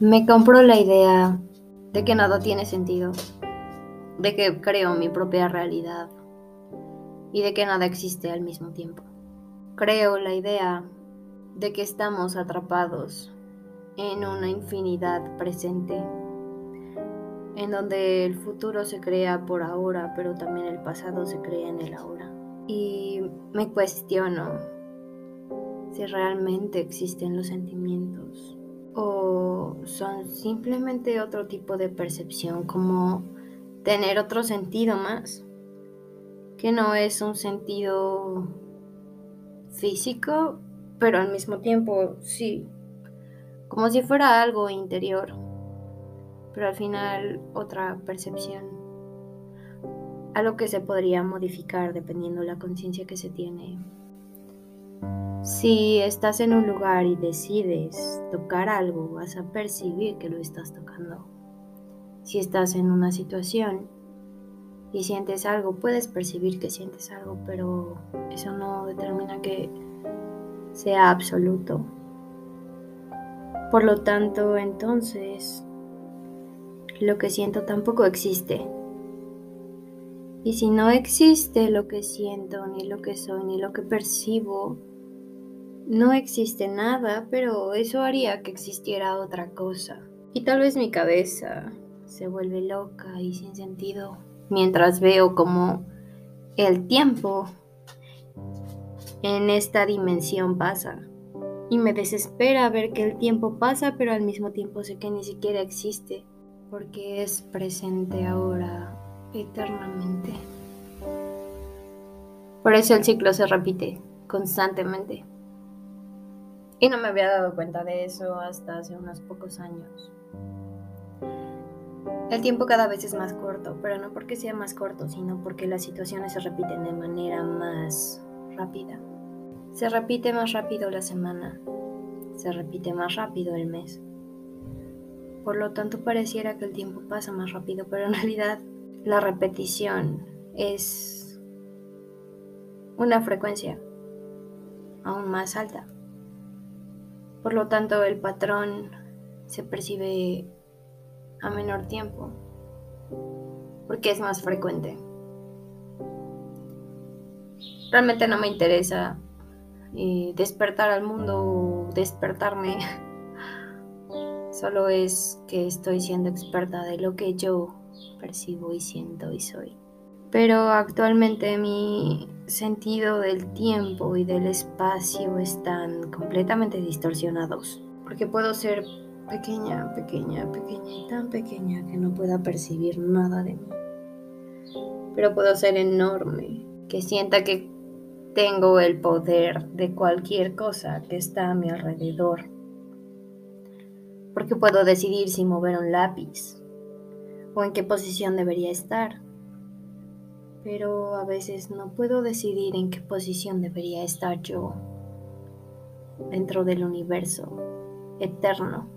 Me compro la idea de que nada tiene sentido, de que creo mi propia realidad y de que nada existe al mismo tiempo. Creo la idea de que estamos atrapados en una infinidad presente, en donde el futuro se crea por ahora, pero también el pasado se crea en el ahora. Y me cuestiono si realmente existen los sentimientos o son simplemente otro tipo de percepción, como tener otro sentido más, que no es un sentido físico, pero al mismo tiempo sí, como si fuera algo interior, pero al final otra percepción, algo que se podría modificar dependiendo la conciencia que se tiene. Si estás en un lugar y decides tocar algo, vas a percibir que lo estás tocando. Si estás en una situación y sientes algo, puedes percibir que sientes algo, pero eso no determina que sea absoluto. Por lo tanto, entonces, lo que siento tampoco existe. Y si no existe lo que siento, ni lo que soy, ni lo que percibo, no existe nada, pero eso haría que existiera otra cosa. Y tal vez mi cabeza se vuelve loca y sin sentido mientras veo como el tiempo en esta dimensión pasa. Y me desespera ver que el tiempo pasa, pero al mismo tiempo sé que ni siquiera existe, porque es presente ahora, eternamente. Por eso el ciclo se repite constantemente. Y no me había dado cuenta de eso hasta hace unos pocos años. El tiempo cada vez es más corto, pero no porque sea más corto, sino porque las situaciones se repiten de manera más rápida. Se repite más rápido la semana, se repite más rápido el mes. Por lo tanto, pareciera que el tiempo pasa más rápido, pero en realidad la repetición es una frecuencia aún más alta. Por lo tanto, el patrón se percibe a menor tiempo, porque es más frecuente. Realmente no me interesa eh, despertar al mundo o despertarme. Solo es que estoy siendo experta de lo que yo percibo y siento y soy. Pero actualmente mi sentido del tiempo y del espacio están completamente distorsionados. Porque puedo ser pequeña, pequeña, pequeña y tan pequeña que no pueda percibir nada de mí. Pero puedo ser enorme, que sienta que tengo el poder de cualquier cosa que está a mi alrededor. Porque puedo decidir si mover un lápiz o en qué posición debería estar pero a veces no puedo decidir en qué posición debería estar yo dentro del universo eterno.